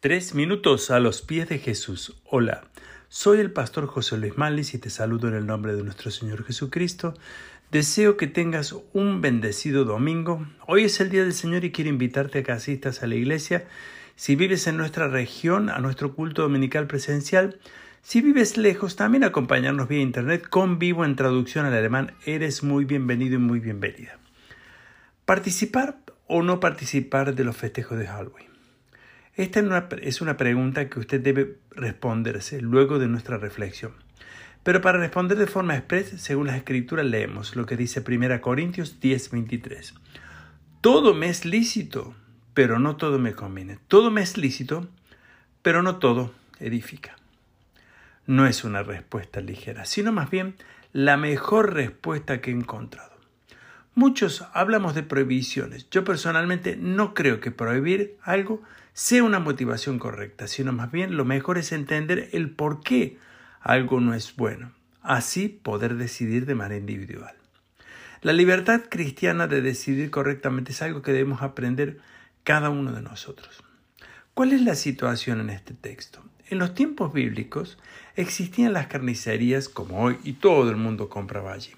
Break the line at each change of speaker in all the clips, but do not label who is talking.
Tres minutos a los pies de Jesús. Hola, soy el pastor José Luis Malis y te saludo en el nombre de nuestro Señor Jesucristo. Deseo que tengas un bendecido domingo. Hoy es el Día del Señor y quiero invitarte a que asistas a la iglesia. Si vives en nuestra región, a nuestro culto dominical presencial. Si vives lejos, también acompañarnos vía internet con vivo en traducción al alemán. Eres muy bienvenido y muy bienvenida. Participar o no participar de los festejos de Halloween. Esta es una pregunta que usted debe responderse luego de nuestra reflexión. Pero para responder de forma expresa, según las escrituras, leemos lo que dice 1 Corintios 10:23. Todo me es lícito, pero no todo me conviene. Todo me es lícito, pero no todo edifica. No es una respuesta ligera, sino más bien la mejor respuesta que he encontrado. Muchos hablamos de prohibiciones. Yo personalmente no creo que prohibir algo sea una motivación correcta, sino más bien lo mejor es entender el por qué algo no es bueno, así poder decidir de manera individual. La libertad cristiana de decidir correctamente es algo que debemos aprender cada uno de nosotros. ¿Cuál es la situación en este texto? En los tiempos bíblicos existían las carnicerías como hoy y todo el mundo compraba allí.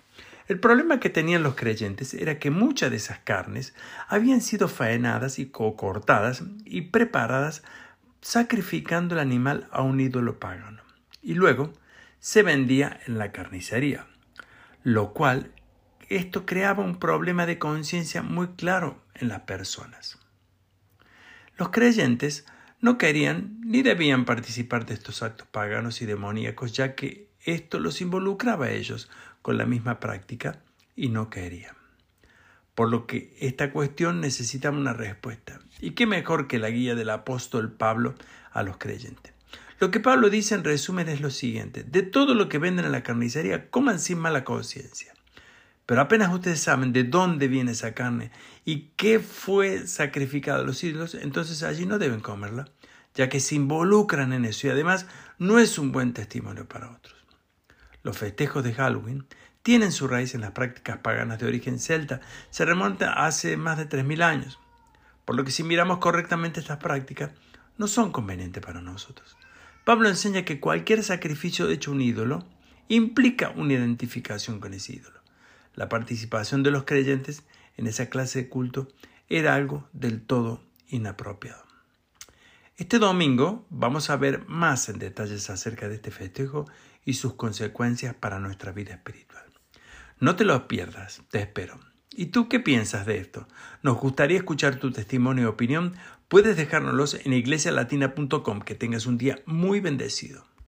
El problema que tenían los creyentes era que muchas de esas carnes habían sido faenadas y cortadas y preparadas sacrificando el animal a un ídolo pagano. Y luego se vendía en la carnicería, lo cual esto creaba un problema de conciencia muy claro en las personas. Los creyentes no querían ni debían participar de estos actos paganos y demoníacos, ya que esto los involucraba a ellos con la misma práctica y no querían. Por lo que esta cuestión necesita una respuesta. ¿Y qué mejor que la guía del apóstol Pablo a los creyentes? Lo que Pablo dice en resumen es lo siguiente. De todo lo que venden en la carnicería, coman sin mala conciencia. Pero apenas ustedes saben de dónde viene esa carne y qué fue sacrificado a los ídolos, entonces allí no deben comerla, ya que se involucran en eso y además no es un buen testimonio para otros. Los festejos de Halloween tienen su raíz en las prácticas paganas de origen celta, se remonta hace más de 3.000 años, por lo que si miramos correctamente estas prácticas, no son convenientes para nosotros. Pablo enseña que cualquier sacrificio hecho un ídolo implica una identificación con ese ídolo. La participación de los creyentes en esa clase de culto era algo del todo inapropiado. Este domingo vamos a ver más en detalles acerca de este festejo y sus consecuencias para nuestra vida espiritual. No te lo pierdas, te espero. ¿Y tú qué piensas de esto? Nos gustaría escuchar tu testimonio y opinión. Puedes dejárnoslos en iglesialatina.com. Que tengas un día muy bendecido.